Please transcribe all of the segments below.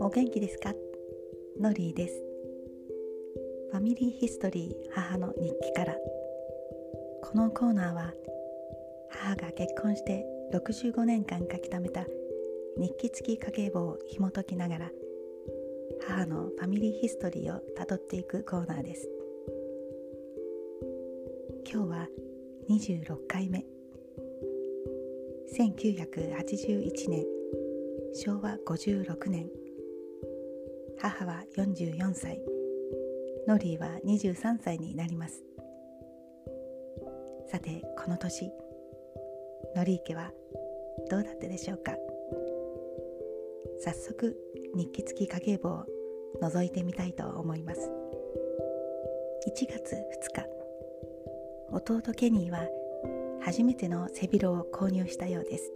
お元気ですか？ノリーです。ファミリーヒストリー母の日記から。このコーナーは母が結婚して65年間書き溜めた日記付き家計簿を紐解きながら母のファミリーヒストリーをたどっていくコーナーです。今日は26回目。1981年。昭和56年。母は44歳。ノリーは23歳になります。さてこの年。ノリー家はどうだったでしょうか？早速日記付き家計簿を覗いてみたいと思います。1月2日。弟ケニーは初めての背広を購入したようです。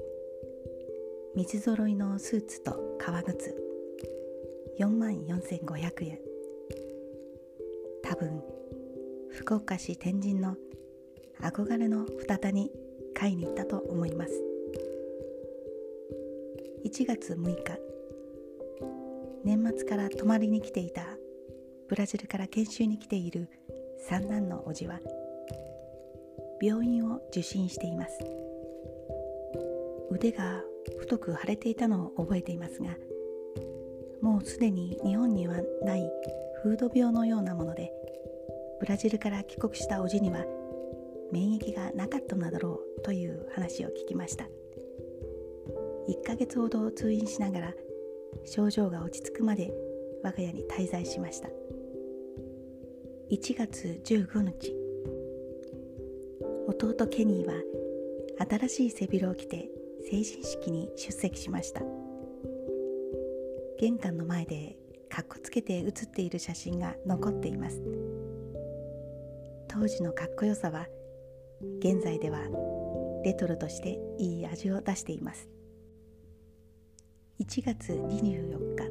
水揃いのスーツと革靴。4万4500円。多分福岡市天神の憧れの再に買いに行ったと思います。1月6日年末から泊まりに来ていたブラジルから研修に来ている三男の叔父は病院を受診しています。腕が太く腫れていたのを覚えていますがもうすでに日本にはないフード病のようなものでブラジルから帰国した叔父には免疫がなかったのだろうという話を聞きました。1ヶ月ほど通院しながら症状が落ち着くまで我が家に滞在しました。1月15日弟ケニーは新しい背広を着て成人式に出席しました。玄関の前でかっこつけて写っている写真が残っています。当時のかっこよさは現在ではレトロとしていい味を出しています。1月24日。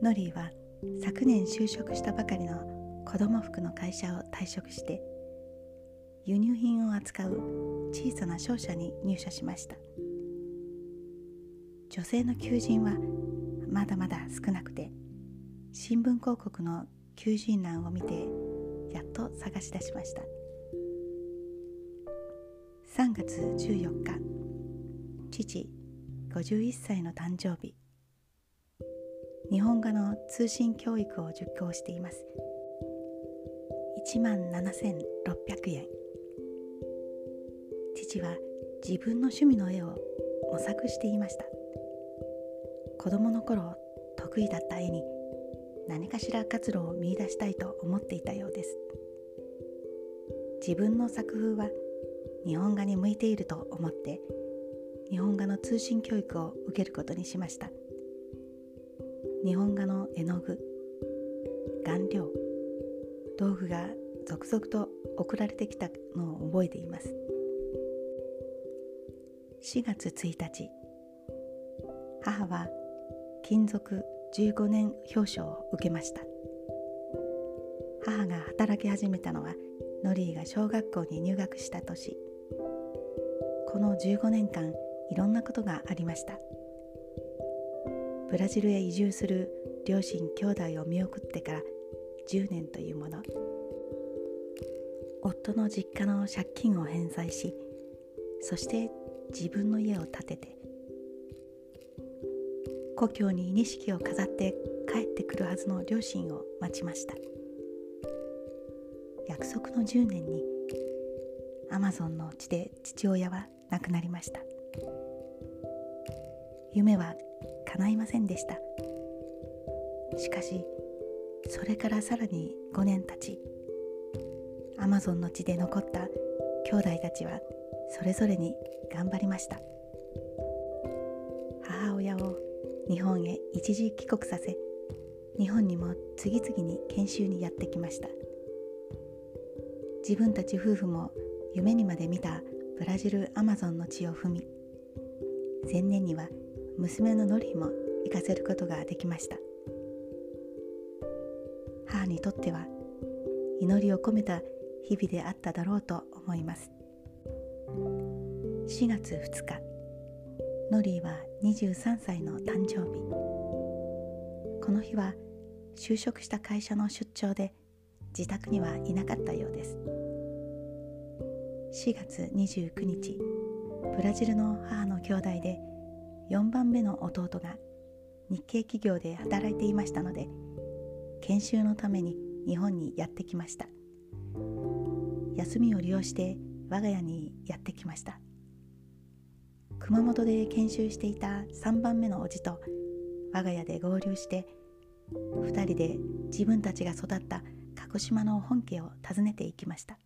ノリーは昨年就職したばかりの子供服の会社を退職して輸入品を扱う小さな商社に入社しました。女性の求人はまだまだ少なくて新聞広告の求人欄を見てやっと探し出しました。3月14日父51歳の誕生日。日本画の通信教育を受講しています。1万7600円。父は自分の趣味の絵を模索していました。子供の頃得意だった絵に何かしら活路を見いだしたいと思っていたようです。自分の作風は日本画に向いていると思って日本画の通信教育を受けることにしました。日本画の絵の具顔料道具が続々と送られてきたのを覚えています。4月1日。母は勤続15年表彰を受けました。母が働き始めたのはノリーが小学校に入学した年。この15年間いろんなことがありました。ブラジルへ移住する両親兄弟を見送ってから10年というもの。夫の実家の借金を返済しそして自分の家を建てて故郷に錦を飾って帰ってくるはずの両親を待ちました。約束の10年にアマゾンの地で父親は亡くなりました。夢は叶いませんでした。しかしそれからさらに5年経ちアマゾンの地で残った兄弟たちはそれぞれに頑張りました。母親を日本へ一時帰国させ日本にも次々に研修にやってきました。自分たち夫婦も夢にまで見たブラジルアマゾンの地を踏み前年には娘のノリも行かせることができました。母にとっては祈りを込めた日々であっただろうと思います。4月2日ノリーは23歳の誕生日。この日は就職した会社の出張で自宅にはいなかったようです。4月29日ブラジルの母の兄弟で4番目の弟が日系企業で働いていましたので研修のために日本にやってきました。休みを利用して我が家にやってきました。熊本で研修していた3番目の叔父と我が家で合流して2人で自分たちが育った鹿児島の本家を訪ねていきました。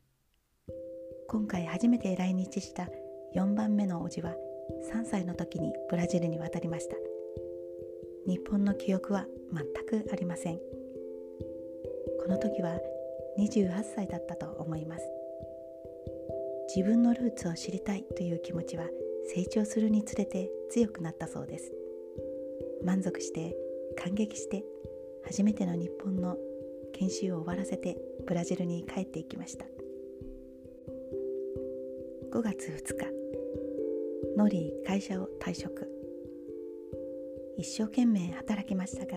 今回初めて来日した4番目の叔父は3歳の時にブラジルに渡りました。日本の記憶は全くありません。この時は28歳だったと思います。自分のルーツを知りたいという気持ちは成長するにつれて強くなったそうです。満足して感激して初めての日本の研修を終わらせてブラジルに帰っていきました。5月2日ノリ会社を退職。一生懸命働きましたが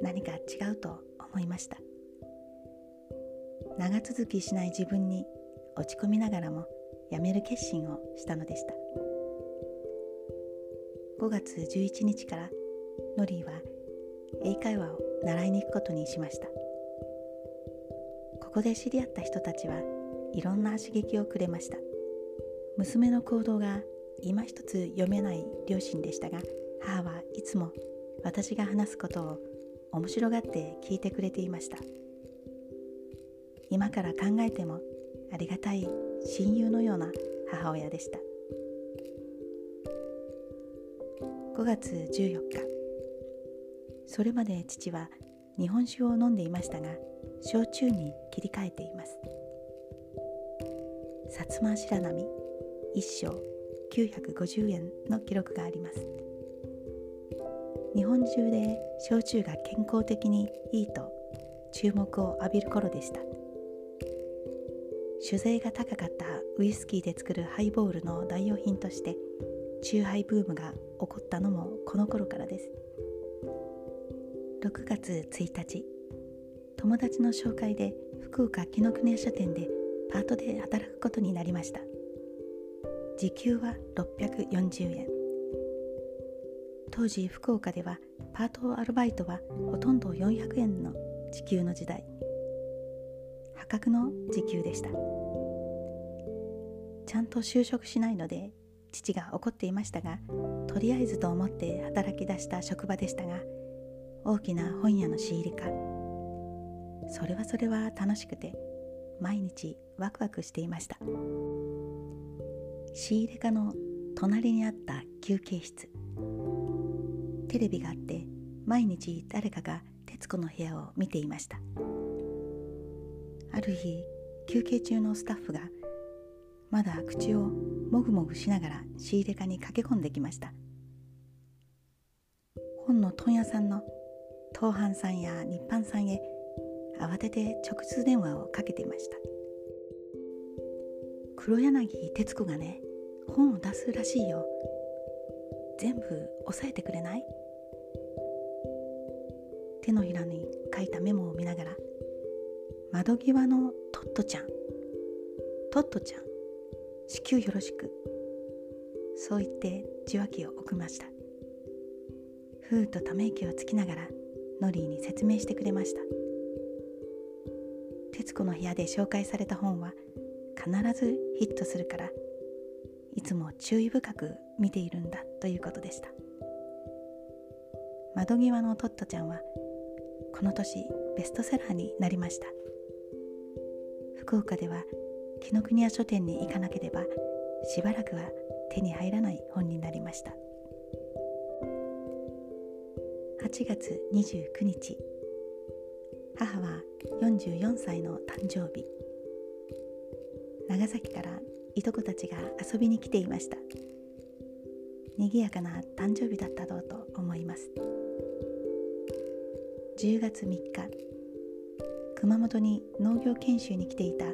何か違うと思いました。長続きしない自分に落ち込みながらも辞める決心をしたのでした。5月11日からノリーは英会話を習いに行くことにしました。ここで知り合った人たちはいろんな刺激をくれました。娘の行動が今一つ読めない両親でしたが母はいつも私が話すことを面白がって聞いてくれていました。今から考えてもありがたい親友のような母親でした。5月14日。それまで父は日本酒を飲んでいましたが焼酎に切り替えています。薩摩白波。一升950円の記録があります。日本中で焼酎が健康的にいいと注目を浴びる頃でした。酒税が高かったウイスキーで作るハイボールの代用品として酎ハイブームが起こったのもこの頃からです。6月1日友達の紹介で福岡紀ノ国屋書店でパートで働くことになりました。時給は640円。当時福岡ではパートアルバイトはほとんど400円の時給の時代。格の時給でした。ちゃんと就職しないので父が怒っていましたがとりあえずと思って働き出した職場でしたが大きな本屋の仕入れか。それはそれは楽しくて毎日ワクワクしていました。仕入れ家の隣にあった休憩室。テレビがあって毎日誰かが徹子の部屋を見ていました。ある日休憩中のスタッフがまだ口をもぐもぐしながら仕入れ家に駆け込んできました。本の問屋さんの東販さんや日販さんへ慌てて直接電話をかけていました。黒柳徹子がね本を出すらしいよ。全部押さえてくれない？手のひらに書いたメモを見ながら窓際のトットちゃん。トットちゃん。至急よろしく。そう言って受話器を置きました。ふーとため息をつきながらノリーに説明してくれました。徹子の部屋で紹介された本は必ずヒットするからいつも注意深く見ているんだということでした。窓際のトットちゃんはこの年ベストセラーになりました。福岡では紀ノ国屋書店に行かなければしばらくは手に入らない本になりました。8月29日母は44歳の誕生日。長崎からいとこたちが遊びに来ていました。賑やかな誕生日だったろうと思います。10月3日熊本に農業研修に来ていた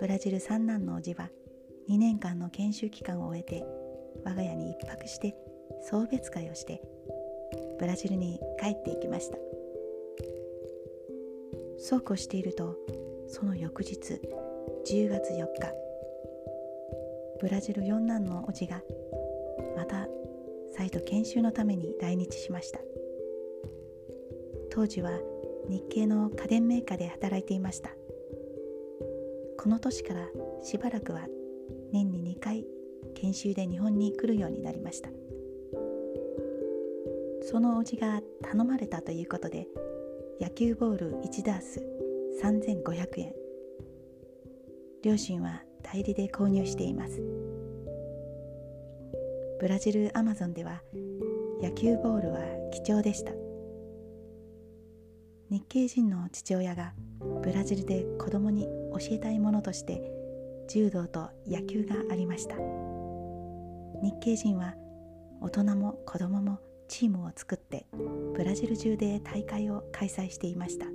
ブラジル三男のおじは2年間の研修期間を終えて我が家に1泊して送別会をしてブラジルに帰っていきました。そうこうしているとその翌日10月4日ブラジル四男のおじがまた再度研修のために来日しました。当時は日系の家電メーカーで働いていました。この年からしばらくは年に2回研修で日本に来るようになりました。そのおじが頼まれたということで野球ボール1ダース3500円。両親は代理で購入しています。ブラジルアマゾンでは野球ボールは貴重でした。日系人の父親がブラジルで子供に教えたいものとして柔道と野球がありました。日系人は大人も子供もチームを作ってブラジル中で大会を開催していました。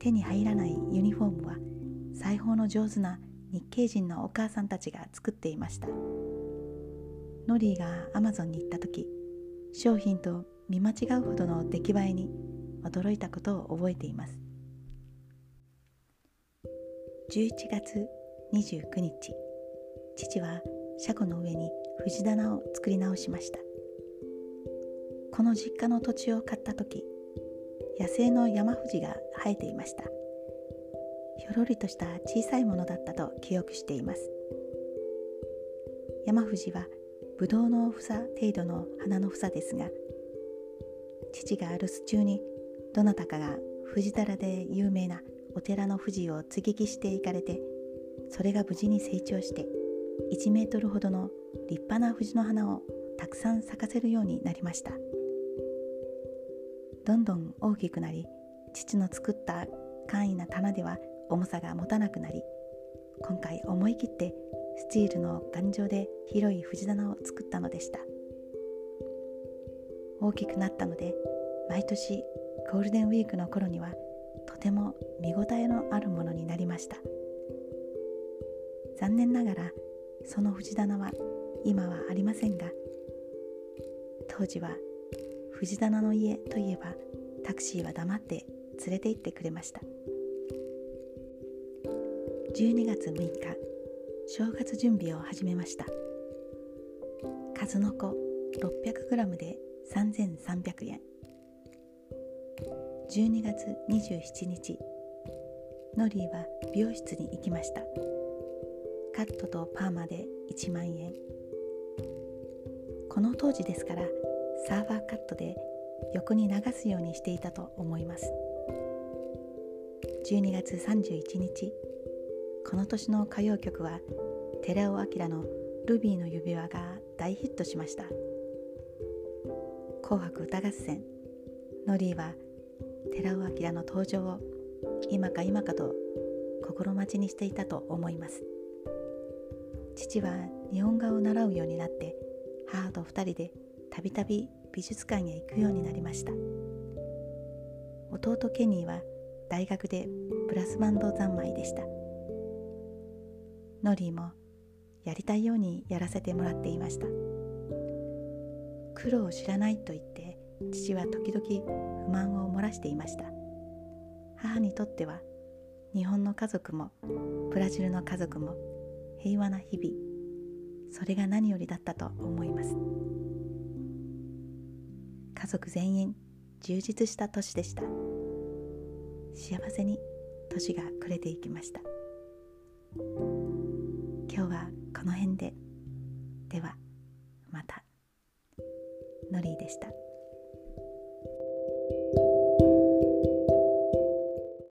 手に入らないユニフォームは裁縫の上手な日系人のお母さんたちが作っていました。ノリーがアマゾンに行った時商品と見間違うほどの出来栄えに驚いたことを覚えています。11月29日父は車庫の上に藤棚を作り直しました。この実家の土地を買った時野生の山藤が生えていました。ひょろりとした小さいものだったと記憶しています。山藤はブドウの房程度の花の房ですが父が留守中にどなたかが藤棚で有名なお寺の藤を接ぎ木していかれてそれが無事に成長して1メートルほどの立派な藤の花をたくさん咲かせるようになりました。どんどん大きくなり父の作った簡易な棚では重さが持たなくなり今回思い切ってスチールの頑丈で広い藤棚を作ったのでした。大きくなったので毎年ゴールデンウィークの頃にはとても見応えのあるものになりました。残念ながらその藤棚は今はありませんが当時は藤棚の家といえばタクシーは黙って連れて行ってくれました。12月6日正月準備を始めました。数の子 600g で3300円。12月27日。ノリーは美容室に行きました。カットとパーマで1万円。この当時ですからサーバーカットで横に流すようにしていたと思います。12月31日。この年の歌謡曲は寺尾明の「ルビーの指輪」が大ヒットしました。紅白歌合戦。ノリーは寺尾明の登場を今か今かと心待ちにしていたと思います。父は日本画を習うようになって母と2人でたびたび美術館へ行くようになりました。弟ケニーは大学でブラスバンド三昧でした。ノリーもやりたいようにやらせてもらっていました。苦労を知らないと言って父は時々不満を漏らしていました。母にとっては日本の家族もブラジルの家族も平和な日々それが何よりだったと思います。家族全員充実した年でした。幸せに年が暮れていきました。今日はこの辺で。